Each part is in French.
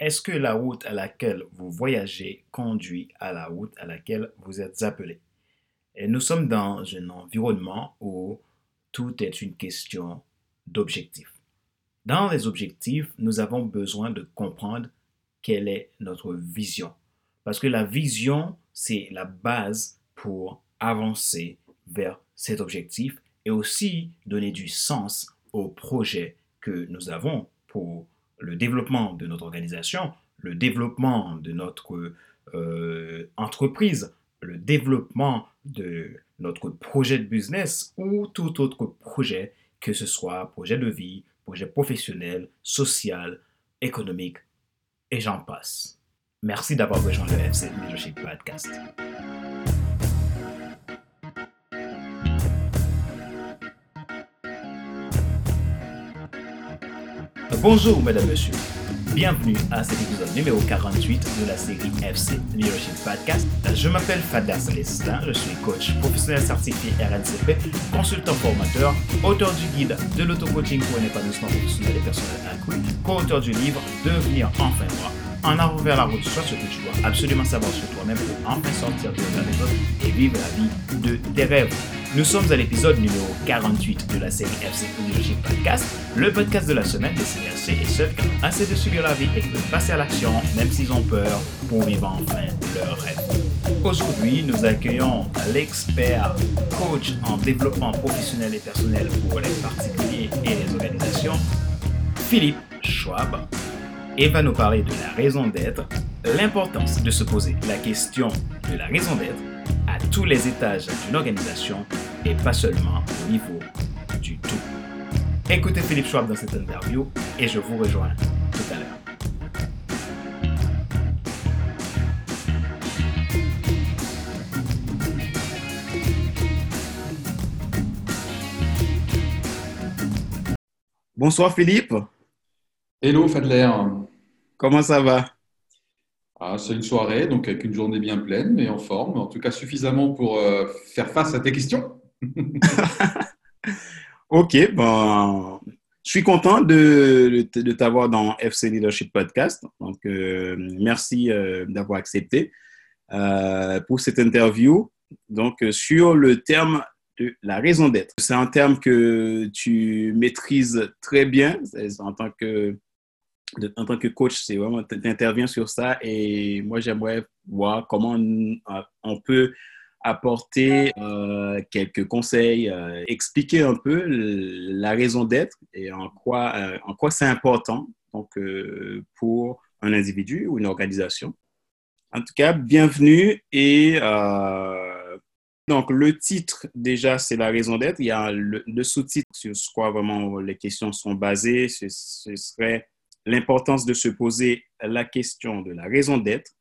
Est-ce que la route à laquelle vous voyagez conduit à la route à laquelle vous êtes appelé? Et nous sommes dans un environnement où tout est une question d'objectif. Dans les objectifs, nous avons besoin de comprendre quelle est notre vision. Parce que la vision, c'est la base pour avancer vers cet objectif et aussi donner du sens au projet que nous avons pour le développement de notre organisation, le développement de notre euh, entreprise, le développement de notre projet de business ou tout autre projet, que ce soit projet de vie, projet professionnel, social, économique, et j'en passe. Merci d'avoir rejoint le FC Leadership Podcast. Bonjour, mesdames, messieurs. Bienvenue à cet épisode numéro 48 de la série FC Leadership Podcast. Je m'appelle Fadler Célestin, je suis coach professionnel certifié RNCP, consultant formateur, auteur du guide de l'auto-coaching pour un épanouissement professionnel et personnel accru, co-auteur du livre Devenir enfin moi en avant vers la route, soit ce que tu dois absolument savoir sur toi-même pour enfin sortir de la méthode et vivre la vie de tes rêves. Nous sommes à l'épisode numéro 48 de la série FC Leadership Podcast, le podcast de la semaine des CRC et ceux qui ont assez de subir la vie et qui veulent passer à l'action, même s'ils ont peur, pour vivre enfin leur rêve. Aujourd'hui, nous accueillons l'expert coach en développement professionnel et personnel pour les particuliers et les organisations, Philippe Schwab et va nous parler de la raison d'être, l'importance de se poser la question de la raison d'être à tous les étages d'une organisation et pas seulement au niveau du tout. Écoutez Philippe Schwab dans cette interview et je vous rejoins tout à l'heure. Bonsoir Philippe. Hello Fadler. Comment ça va? Ah, C'est une soirée, donc avec une journée bien pleine, mais en forme, en tout cas suffisamment pour euh, faire face à tes questions. ok, bon, je suis content de, de, t'avoir dans FC Leadership Podcast. Donc, euh, merci euh, d'avoir accepté pour cette interview. Donc, sur le terme de la raison d'être. C'est un terme que tu maîtrises très bien en tant que en tant que coach, c'est vraiment, tu sur ça et moi, j'aimerais voir comment on peut apporter euh, quelques conseils, euh, expliquer un peu la raison d'être et en quoi, euh, quoi c'est important donc, pour un individu ou une organisation. En tout cas, bienvenue et donc le titre déjà c'est la raison d'être. Il y a le, sous-titre sur quoi vraiment les questions sont basées. ce serait l'importance de se poser la question de la raison d'être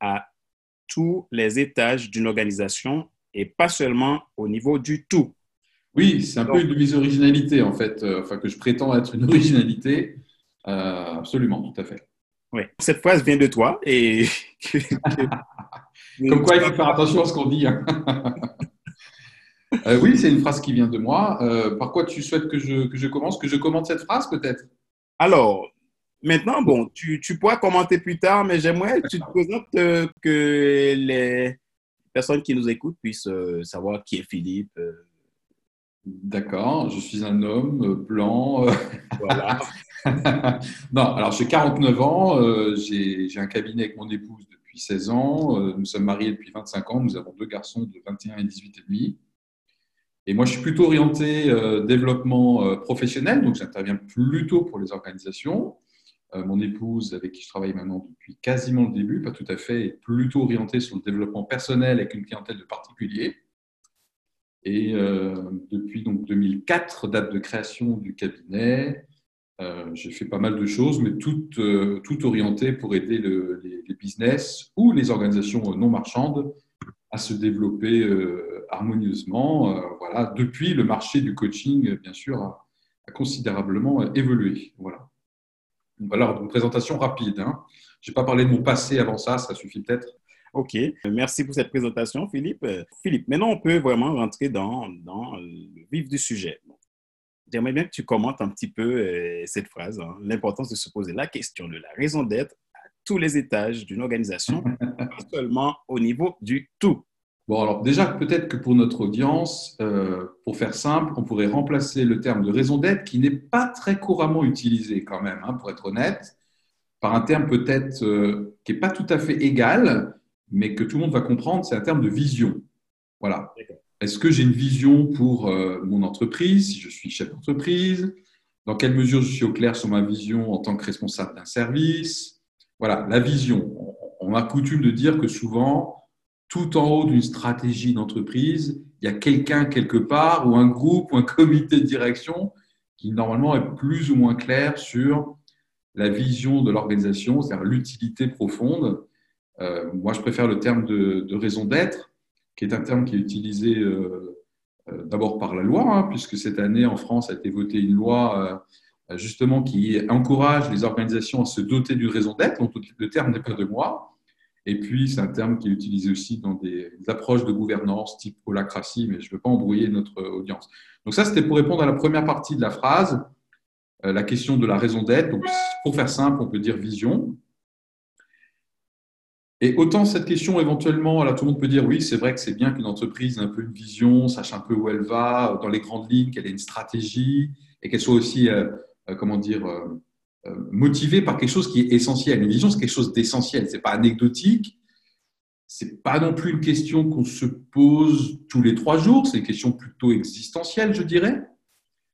à tous les étages d'une organisation et pas seulement au niveau du tout. Oui, c'est un peu une de mes originalités en fait, euh, enfin que je prétends être une originalité. Euh, absolument, tout à fait. Oui, cette phrase vient de toi et. Comme quoi, il faut faire attention à ce qu'on dit. Hein. Euh, oui, c'est une phrase qui vient de moi. par quoi tu souhaites que je, que je commence Que je commente cette phrase peut-être? Alors, Maintenant, bon, tu, tu, pourras commenter plus tard, mais j'aimerais que tu te présentes euh, que les personnes qui nous écoutent puissent euh, savoir qui est Philippe. Euh. D'accord, je suis un homme blanc. Voilà. non, alors j'ai 49 ans, j'ai un cabinet avec mon épouse depuis 16 ans, nous sommes mariés depuis 25 ans, nous avons deux garçons de 21 et 18 et demi. Et moi, je suis plutôt orienté développement professionnel, donc j'interviens plutôt pour les organisations. Euh, mon épouse, avec qui je travaille maintenant depuis quasiment le début, pas tout à fait, est plutôt orientée sur le développement personnel avec une clientèle de particuliers. Et euh, depuis donc 2004, date de création du cabinet, euh, j'ai fait pas mal de choses, mais toutes tout orientées pour aider les, business ou les organisations non marchandes à se développer harmonieusement. voilà, depuis le marché du coaching, bien sûr, a, a considérablement évolué. Voilà. Voilà, une présentation rapide. Hein. Je n'ai pas parlé de mon passé avant ça, ça suffit peut-être. OK. Merci pour cette présentation, Philippe. Philippe, maintenant, on peut vraiment rentrer dans, dans le vif du sujet. j'aimerais bien que tu commentes un petit peu euh, cette phrase, hein, l'importance de se poser la question de la raison d'être à tous les étages d'une organisation, pas seulement au niveau du tout. Bon, alors déjà, peut-être que pour notre audience, euh, pour faire simple, on pourrait remplacer le terme de raison d'être, qui n'est pas très couramment utilisé quand même, hein, pour être honnête, par un terme peut-être euh, qui n'est pas tout à fait égal, mais que tout le monde va comprendre, c'est un terme de vision. Voilà. Est-ce que j'ai une vision pour euh, mon entreprise, si je suis chef d'entreprise? Dans quelle mesure je suis au clair sur ma vision en tant que responsable d'un service? Voilà, la vision. On a coutume de dire que souvent, tout en haut d'une stratégie d'entreprise, il y a quelqu'un quelque part ou un groupe ou un comité de direction qui normalement est plus ou moins clair sur la vision de l'organisation, c'est-à-dire l'utilité profonde. Euh, moi, je préfère le terme de raison d'être qui est un terme qui est utilisé euh, euh, d'abord par la loi, hein, puisque cette année en France a été votée une loi justement qui encourage les organisations à se doter d'une raison d'être. Donc le terme n'est pas de moi. Et puis c'est un terme qui est utilisé aussi dans des, approches de gouvernance type holacratie, mais je ne veux pas embrouiller notre audience. Donc ça, c'était pour répondre à la première partie de la phrase, la question de la raison d'être. Donc pour faire simple, on peut dire vision. Et autant cette question, éventuellement, là, tout le monde peut dire oui, c'est vrai que c'est bien qu'une entreprise ait un peu une vision, sache un peu où elle va, dans les grandes lignes, qu'elle ait une stratégie et qu'elle soit aussi, euh, euh, comment dire, euh, motivée par quelque chose qui est essentiel. Une vision, c'est quelque chose d'essentiel, c'est pas anecdotique. C'est pas non plus une question qu'on se pose tous les trois jours, c'est une question plutôt existentielle, je dirais.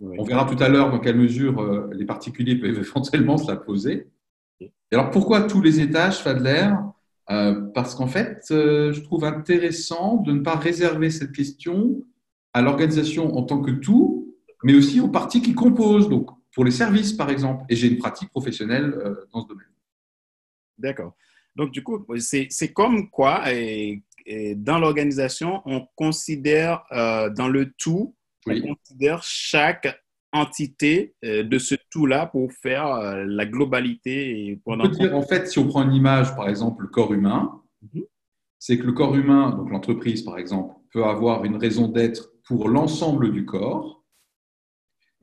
On verra tout à l'heure dans quelle mesure les particuliers peuvent éventuellement se la poser. Et alors pourquoi tous les étages, Fadler? Euh, parce qu'en fait, euh, je trouve intéressant de ne pas réserver cette question à l'organisation en tant que tout, mais aussi aux parties qui composent, donc pour les services par exemple. Et j'ai une pratique professionnelle euh, dans ce domaine. D'accord. Donc du coup, c'est comme quoi, et, dans l'organisation, on considère dans le tout, on considère chaque entité euh, de ce tout-là pour faire euh, la globalité. on peut dire, en fait, si on prend une image, par exemple, le corps humain, mhm. c'est que le corps humain, donc l'entreprise, par exemple, peut avoir une raison d'être pour l'ensemble du corps,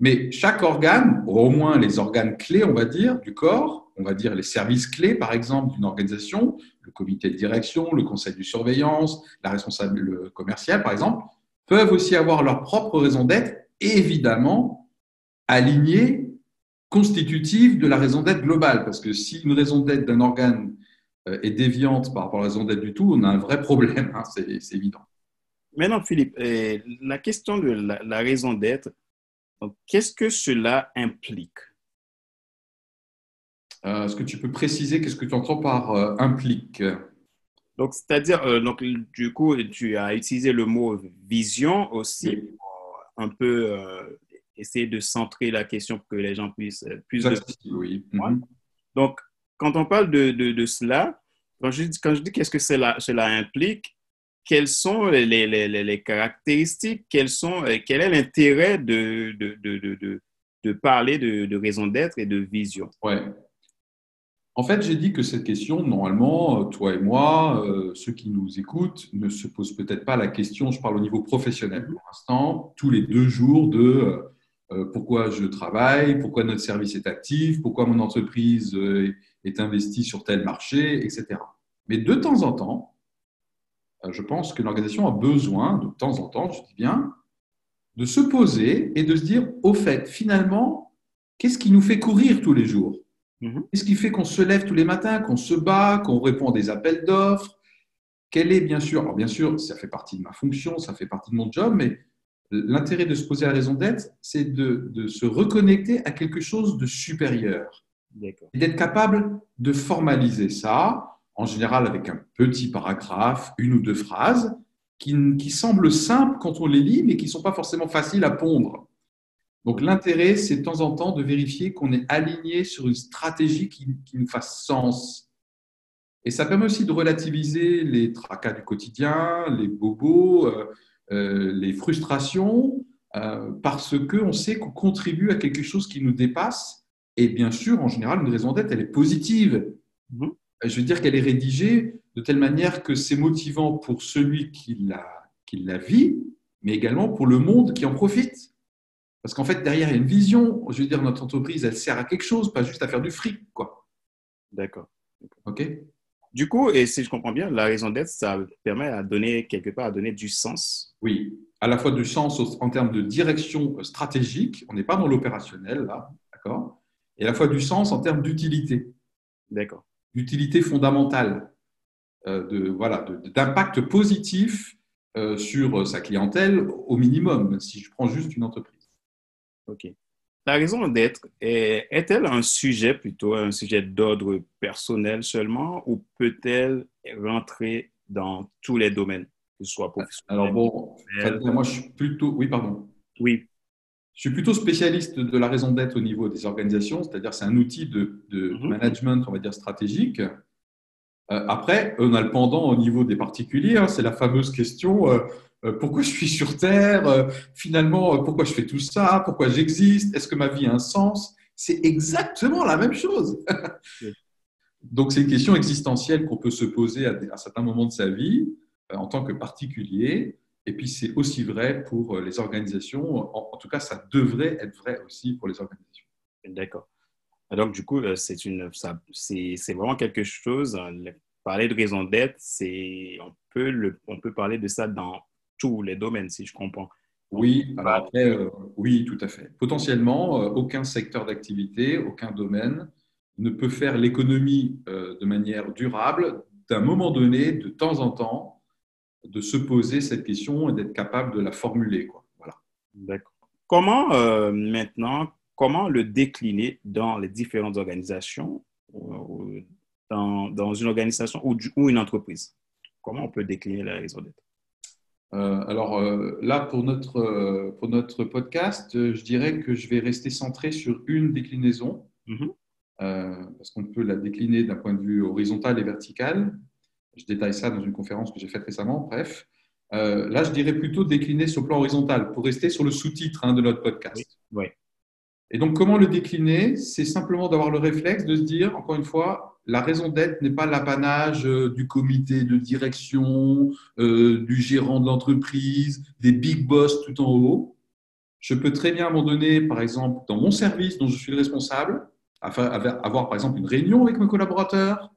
mais chaque organe, au moins les organes clés, on va dire, du corps, on va dire les services clés, par exemple, d'une organisation, le comité de direction, le conseil de surveillance, la responsable commerciale, par exemple, peuvent aussi avoir leur propre raison d'être, évidemment, alignée, constitutive de la raison d'être globale. Parce que si une raison d'être d'un organe euh, est déviante par rapport à la raison d'être du tout, on a un vrai problème, hein, c'est évident. Maintenant, Philippe, la question de la, raison d'être, qu'est-ce que cela implique? Euh, Est-ce que tu peux préciser qu'est-ce que tu entends par implique? Donc, c'est-à-dire, donc, du coup, tu as utilisé le mot vision aussi, un peu essayer de centrer la question pour que les gens puissent euh, plus de... Oui. Mhm. Donc, quand on parle de, de, cela, quand je, quand je dis qu'est-ce que cela, cela implique, quelles sont les, caractéristiques, euh, quel est l'intérêt de, parler de, raison d'être et de vision? Ouais. En fait, j'ai dit que cette question, normalement, toi et moi, euh, ceux qui nous écoutent, ne se posent peut-être pas la question, je parle au niveau professionnel pour l'instant, tous les deux jours de euh, pourquoi je travaille, pourquoi notre service est actif, pourquoi mon entreprise euh, est investie sur tel marché, etc. Mais de temps en temps, euh, je pense que l'organisation a besoin, de temps en temps, je dis bien, de se poser et de se dire, au fait, finalement, qu'est-ce qui nous fait courir tous les jours? Mhm. Qu'est-ce qui fait qu'on se lève tous les matins, qu'on se bat, qu'on répond à des appels d'offres? Quel est, bien sûr, alors bien sûr, ça fait partie de ma fonction, ça fait partie de mon job, mais l'intérêt de se poser la raison d'être, c'est de, se reconnecter à quelque chose de supérieur. Et d'être capable de formaliser ça, en général avec un petit paragraphe, une ou deux phrases, qui, semblent simples quand on les lit, mais qui ne sont pas forcément faciles à pondre. Donc l'intérêt, c'est de temps en temps de vérifier qu'on est aligné sur une stratégie qui, nous fasse sens. Et ça permet aussi de relativiser les tracas du quotidien, les bobos. Euh, euh, les frustrations, euh, parce qu'on sait qu'on contribue à quelque chose qui nous dépasse. Et bien sûr, en général, une raison d'être, elle est positive. Mhm. Je veux dire qu'elle est rédigée de telle manière que c'est motivant pour celui qui la, qui la vit, mais également pour le monde qui en profite. Parce qu'en fait, derrière, il y a une vision. Je veux dire, notre entreprise, elle sert à quelque chose, pas juste à faire du fric. quoi. D'accord. OK Du coup, et si je comprends bien, la raison d'être, ça permet à donner, quelque part, à donner du sens. Oui, à la fois du sens en termes de direction stratégique, on n'est pas dans l'opérationnel, là, d'accord? Et à la fois du sens en termes d'utilité. D'accord. D'utilité fondamentale, euh, de, voilà, d'impact positif euh, sur sa clientèle au minimum, si je prends juste une entreprise. OK. La raison d'être est-elle un sujet plutôt, un sujet d'ordre personnel seulement ou peut-elle rentrer dans tous les domaines, que ce soit professionnel Alors bon, moi je suis plutôt. Oui, pardon. Oui. Je suis plutôt spécialiste de la raison d'être au niveau des organisations, c'est-à-dire c'est un outil de, mhm. management, on va dire, stratégique. Euh, après, on a le pendant au niveau des particuliers, hein, c'est la fameuse question euh, euh, pourquoi je suis sur Terre Finalement, pourquoi je fais tout ça Pourquoi j'existe Est-ce que ma vie a un sens? C'est exactement la même chose. Donc, c'est une question existentielle qu'on peut se poser à, un certain moment de sa vie en tant que particulier. Et puis, c'est aussi vrai pour les organisations. En, tout cas, ça devrait être vrai aussi pour les organisations. D'accord. Donc, du coup, euh, c'est vraiment quelque chose. Euh, parler de raison d'être, on peut, on peut parler de ça dans tous les domaines, si je comprends. Oui, euh, oui, tout à fait. Potentiellement, aucun secteur d'activité, aucun domaine ne peut faire l'économie de manière durable d'un moment donné, de temps en temps, de se poser cette question et d'être capable de la formuler. Quoi. Voilà. D'accord. Comment maintenant, comment le décliner dans les différentes organisations, dans, dans une organisation ou, ou, une entreprise? Comment on peut décliner la raison d'être? Euh, alors euh, là, pour notre, euh, pour notre podcast, je dirais que je vais rester centré sur une déclinaison, mm-hmm. parce qu'on peut la décliner d'un point de vue horizontal et vertical. Je détaille ça dans une conférence que j'ai faite récemment, bref. là, je dirais plutôt décliner sur le plan horizontal, pour rester sur le sous-titre hein, de notre podcast. oui. Et donc, comment le décliner? C'est simplement d'avoir le réflexe de se dire, encore une fois, la raison d'être n'est pas l'apanage euh, du comité de direction, euh, du gérant de l'entreprise, des big boss tout en haut. Je peux très bien à un moment donné, par exemple, dans mon service dont je suis le responsable, avoir par exemple une réunion avec mes collaborateurs.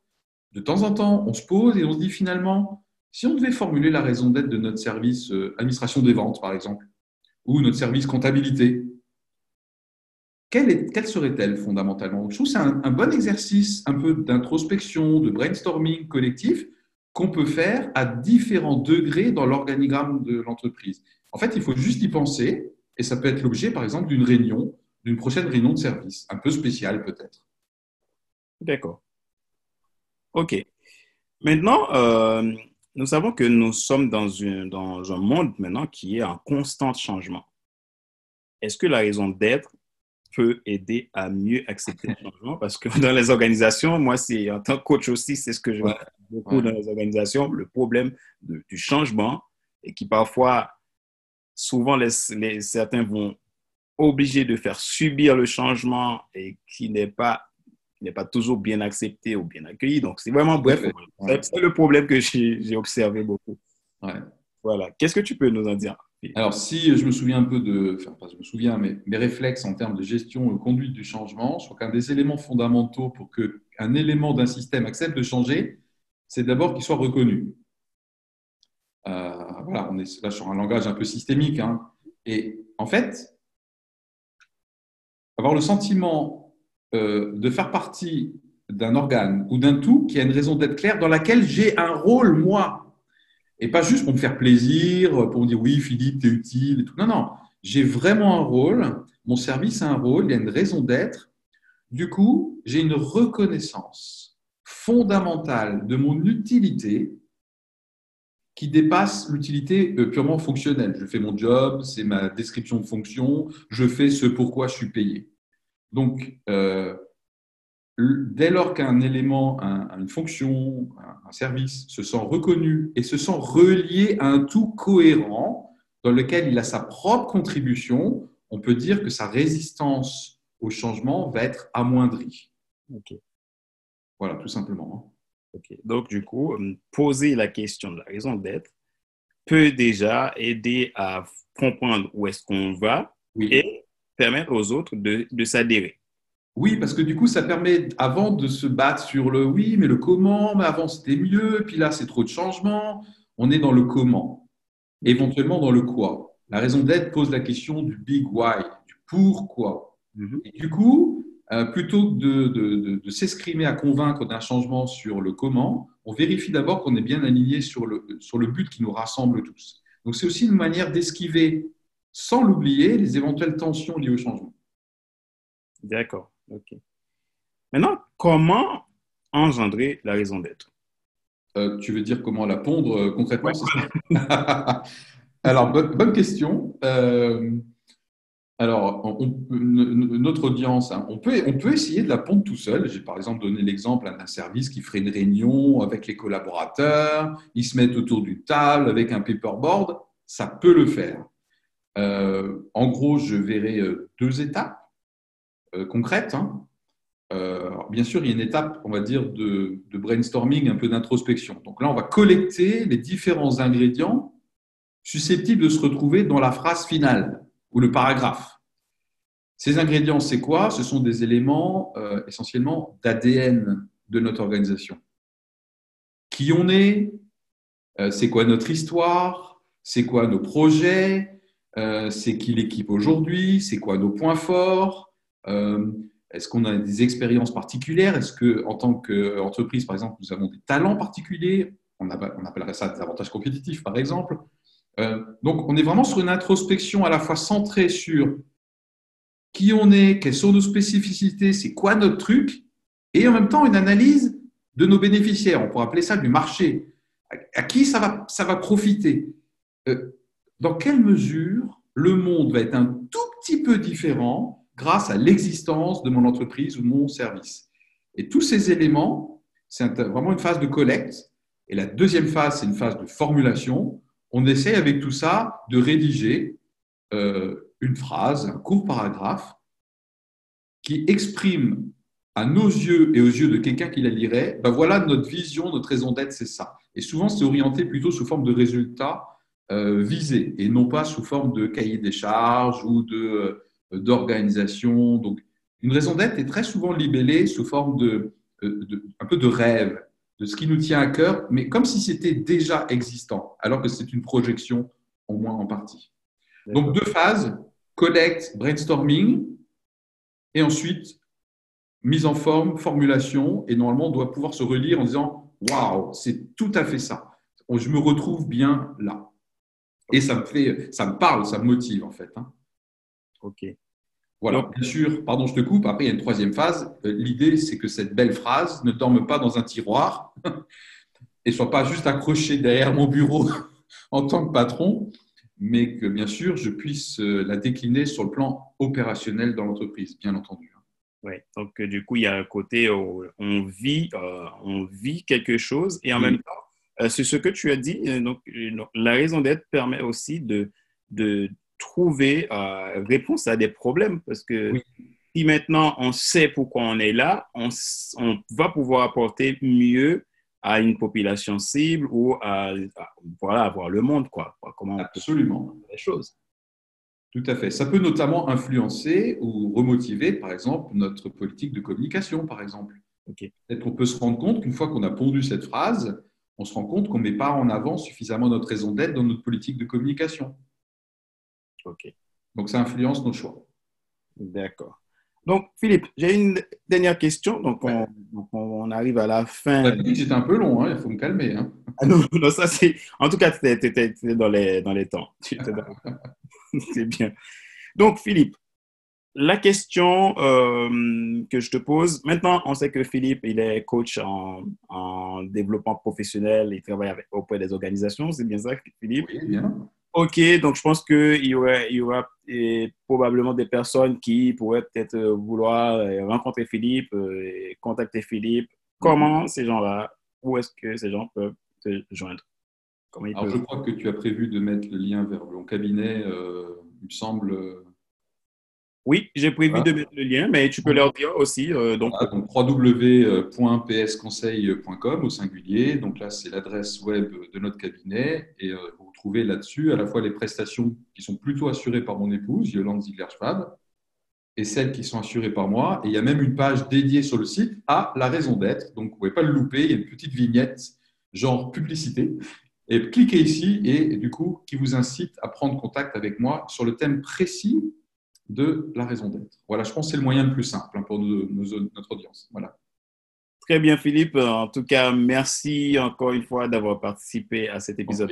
De temps en temps, on se pose et on se dit finalement, si on devait formuler la raison d'être de notre service euh, administration des ventes, par exemple, ou notre service comptabilité, quelle, serait-elle fondamentalement? Je trouve que c'est un, bon exercice un peu d'introspection, de brainstorming collectif qu'on peut faire à différents degrés dans l'organigramme de l'entreprise. En fait, il faut juste y penser et ça peut être l'objet, par exemple, d'une réunion, d'une prochaine réunion de service, un peu spéciale peut-être. D'accord. OK. Maintenant, euh, nous savons que nous sommes dans, dans un monde maintenant qui est en constant changement. Est-ce que la raison d'être peut aider à mieux accepter le changement? Parce que dans les organisations, moi, c'est en tant que coach aussi, c'est ce que je vois beaucoup dans les organisations, le problème du changement et qui parfois, souvent, les, certains vont obliger de faire subir le changement et qui n'est pas n'est pas toujours bien accepté ou bien accueilli. Donc, c'est vraiment bref. C'est le problème que j'ai observé beaucoup. Voilà. Qu'est-ce que tu peux nous en dire? Alors, si je me souviens un peu de, enfin, pas je me souviens, mais mes réflexes en termes de gestion et conduite du changement, je crois qu'un des éléments fondamentaux pour qu'un élément d'un système accepte de changer, c'est d'abord qu'il soit reconnu. Euh, voilà, on est là sur un langage un peu systémique. Hein. Et en fait, avoir le sentiment euh, de faire partie d'un organe ou d'un tout qui a une raison d'être claire dans laquelle j'ai un rôle, moi, et pas juste pour me faire plaisir, pour me dire oui, Philippe, tu es utile et tout. Non, non, j'ai vraiment un rôle, mon service a un rôle, il y a une raison d'être. Du coup, j'ai une reconnaissance fondamentale de mon utilité qui dépasse l'utilité euh, purement fonctionnelle. Je fais mon job, c'est ma description de fonction, je fais ce pourquoi je suis payé. Donc, euh, dès lors qu'un élément, une fonction, un, service se sent reconnu et se sent relié à un tout cohérent dans lequel il a sa propre contribution, on peut dire que sa résistance au changement va être amoindrie. Voilà, tout simplement. Hein. Donc, du coup, euh, poser la question de la raison d'être peut déjà aider à comprendre où est-ce qu'on va et permettre aux autres de, de s'adhérer. Oui, parce que du coup, ça permet, avant de se battre sur le oui, mais le comment, mais avant c'était mieux, puis là c'est trop de changements, on est dans le comment, éventuellement dans le quoi. La raison d'être pose la question du big why, du pourquoi. Mhm. Et du coup, euh, plutôt que de, de, de, s'escrimer à convaincre d'un changement sur le comment, on vérifie d'abord qu'on est bien aligné sur le, sur le but qui nous rassemble tous. Donc c'est aussi une manière d'esquiver, sans l'oublier, les éventuelles tensions liées au changement. D'accord. OK. Maintenant, comment engendrer la raison d'être? Euh, Tu veux dire comment la pondre euh, concrètement Alors, bonne, question. Euh, alors, notre audience, hein, on, peut, on peut essayer de la pondre tout seul. J'ai par exemple donné l'exemple d'un service qui ferait une réunion avec les collaborateurs, ils se mettent autour du table avec un paperboard, ça peut le faire. En gros, je verrai deux étapes. Euh, concrète. Hein. Euh, bien sûr, il y a une étape, on va dire, de, brainstorming, un peu d'introspection. Donc là, on va collecter les différents ingrédients susceptibles de se retrouver dans la phrase finale ou le paragraphe. Ces ingrédients, c'est quoi? Ce sont des éléments euh, essentiellement d'ADN de notre organisation. Qui on est? C'est quoi notre histoire? C'est quoi nos projets? C'est qui l'équipe aujourd'hui? C'est quoi nos points forts? Euh, est-ce qu'on a des expériences particulières? Est-ce qu'en tant qu'entreprise, par exemple, nous avons des talents particuliers? On, appellerait ça des avantages compétitifs, par exemple. Euh, donc, on est vraiment sur une introspection à la fois centrée sur qui on est, quelles sont nos spécificités, c'est quoi notre truc, et en même temps une analyse de nos bénéficiaires. On pourrait appeler ça du marché. À, qui ça va, ça va profiter? Euh, Dans quelle mesure le monde va être un tout petit peu différent grâce à l'existence de mon entreprise ou mon service? Et tous ces éléments, c'est vraiment une phase de collecte. Et la deuxième phase, c'est une phase de formulation. On essaie avec tout ça de rédiger euh, une phrase, un court paragraphe qui exprime à nos yeux et aux yeux de quelqu'un qui la lirait, ben voilà notre vision, notre raison d'être, c'est ça. Et souvent, c'est orienté plutôt sous forme de résultats euh, visés et non pas sous forme de cahier des charges ou de euh, d'organisation. Donc, une raison d'être est très souvent libellée sous forme de, de, un peu de rêve, de ce qui nous tient à cœur, mais comme si c'était déjà existant, alors que c'est une projection au moins en partie. Donc, deux phases, collect, brainstorming, et ensuite mise en forme, formulation, et normalement, on doit pouvoir se relire en disant Waouh, c'est tout à fait ça. Je me retrouve bien là. Et ça me fait, ça me parle, ça me motive en fait. Hein. Ok. Voilà, bien sûr, pardon, je te coupe. Après, il y a une troisième phase. Euh, l'idée, c'est que cette belle phrase ne dorme pas dans un tiroir et soit pas juste accrochée derrière mon bureau en tant que patron, mais que bien sûr, je puisse euh, la décliner sur le plan opérationnel dans l'entreprise, bien entendu. Oui, donc euh, du coup, il y a un côté où on vit, on vit quelque chose et en même temps, c'est ce que tu as dit. Donc, la raison d'être permet aussi de, de trouver euh, réponse à des problèmes parce que si maintenant on sait pourquoi on est là, on, on, va pouvoir apporter mieux à une population cible ou à, voilà, voir le monde, quoi. Comment Absolument. les choses. Tout à fait. Ça peut notamment influencer ou remotiver, par exemple, notre politique de communication, par exemple. Peut-être qu'on peut se rendre compte qu'une fois qu'on a pondu cette phrase, on se rend compte qu'on ne met pas en avant suffisamment notre raison d'être dans notre politique de communication. OK. Donc, ça influence nos choix. D'accord. Donc, Philippe, j'ai une dernière question. Donc, on, arrive à la fin. C'était un peu long, hein. il faut me calmer. Hein. Ah non, ça c'est. En tout cas, tu étais, dans, les, dans les temps. c'est bien. Donc, Philippe, la question euh, que je te pose, maintenant, on sait que Philippe, il est coach en, en développement professionnel, il travaille avec, auprès des organisations, c'est bien ça, Philippe? Oui, bien. Ok, donc je pense qu'il y aura, il y aura probablement des personnes qui pourraient peut-être euh, vouloir euh, rencontrer Philippe, et contacter Philippe. Comment ces gens-là, où est-ce que ces gens peuvent te joindre? Alors, je crois que tu as prévu de mettre le lien vers mon cabinet, il me semble. Oui, j'ai prévu de mettre le lien, mais tu peux leur dire aussi. donc, donc www.psconseil.com au singulier. Donc là, c'est l'adresse web de notre cabinet et trouver là-dessus à la fois les prestations qui sont plutôt assurées par mon épouse, Yolande Ziegler-Schwab, et celles qui sont assurées par moi. Et il y a même une page dédiée sur le site à la raison d'être. Donc, vous ne pouvez pas le louper. Il y a une petite vignette, genre publicité. Et cliquez ici et du coup, qui vous incite à prendre contact avec moi sur le thème précis de la raison d'être. Voilà, je pense que c'est le moyen le plus simple hein, pour notre audience. Voilà. Très bien, Philippe. En tout cas, merci encore une fois d'avoir participé à cet épisode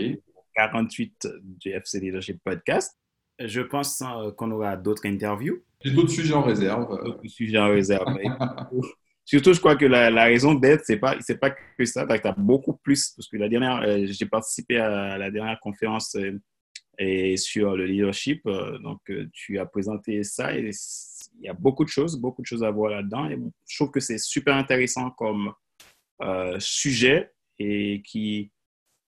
48 du FC Leadership Podcast. Je pense euh, qu'on aura d'autres interviews. J'ai d'autres sujets en réserve. D'autres sujets en réserve. Surtout, je crois que la, raison d'être, ce n'est pas, pas que ça. Tu as beaucoup plus. Parce que la dernière, euh, j'ai participé à la dernière conférence euh, et sur le leadership. donc, tu as présenté ça et il y a beaucoup de choses, beaucoup de choses à voir là-dedans. Et je trouve que c'est super intéressant comme sujet et qui,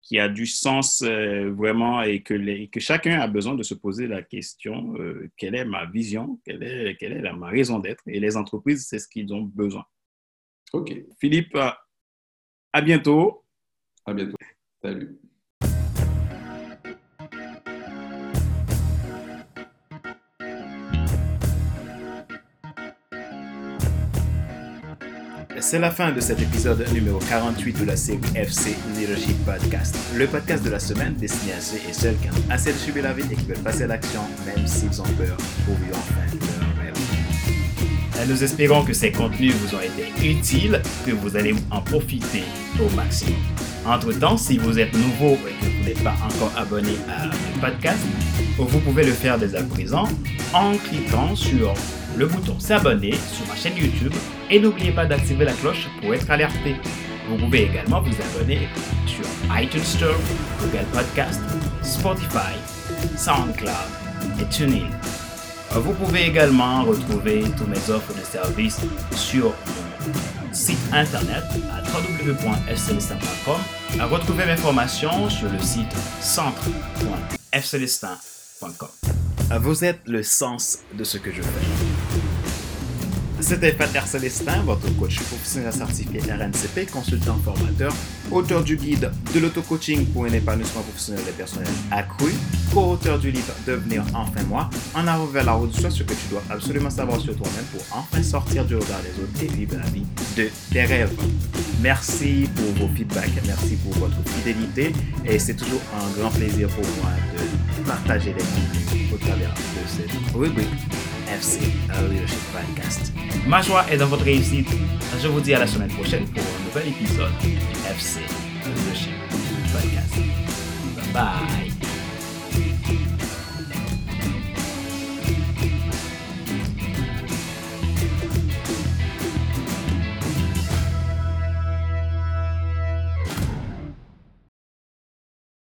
qui a du sens euh, vraiment et que, les, que chacun a besoin de se poser la question euh, quelle est ma vision, quelle est, quelle est ma raison d'être Et les entreprises, c'est ce qu'ils ont besoin. OK. Philippe, à bientôt. À bientôt. Salut. C'est la fin de cet épisode numéro 48 de la série FC Leadership Podcast, le podcast de la semaine destiné à ceux et celles qui ont assez de subir la vie et qui veulent passer à l'action même s'ils ont peur pour vivre enfin leur rêve. Nous espérons que ces contenus vous ont été utiles, que vous allez en profiter au maximum. Entre-temps, si vous êtes nouveau et que vous n'êtes pas encore abonné à mon podcast, vous pouvez le faire dès à présent en cliquant sur le bouton s'abonner sur ma chaîne YouTube et n'oubliez pas d'activer la cloche pour être alerté. Vous pouvez également vous abonner sur iTunes Store, Google Podcast, Spotify, SoundCloud et TuneIn. Vous pouvez également retrouver tous mes offres de services sur mon site internet à www.fcelestin.com. Retrouver mes formations sur le site centre.fcelestin.com. Vous êtes le sens de ce que je fais. C'était Pater Célestin, votre coach professionnel certifié RNCP, consultant formateur, auteur du guide de l'auto-coaching pour un épanouissement professionnel et personnel accru, co-auteur du livre Devenir enfin moi, en avant vers la route, soit ce que tu dois absolument savoir sur toi-même pour enfin sortir du regard des autres et vivre la vie de tes rêves. Merci pour vos feedbacks, merci pour votre fidélité et c'est toujours un grand plaisir pour moi de partager les contenus au travers de cette rubrique FC Leadership Podcast. Ma joie est dans votre réussite. Je vous dis à la semaine prochaine pour un nouvel épisode du FC Leadership Podcast. Bye bye.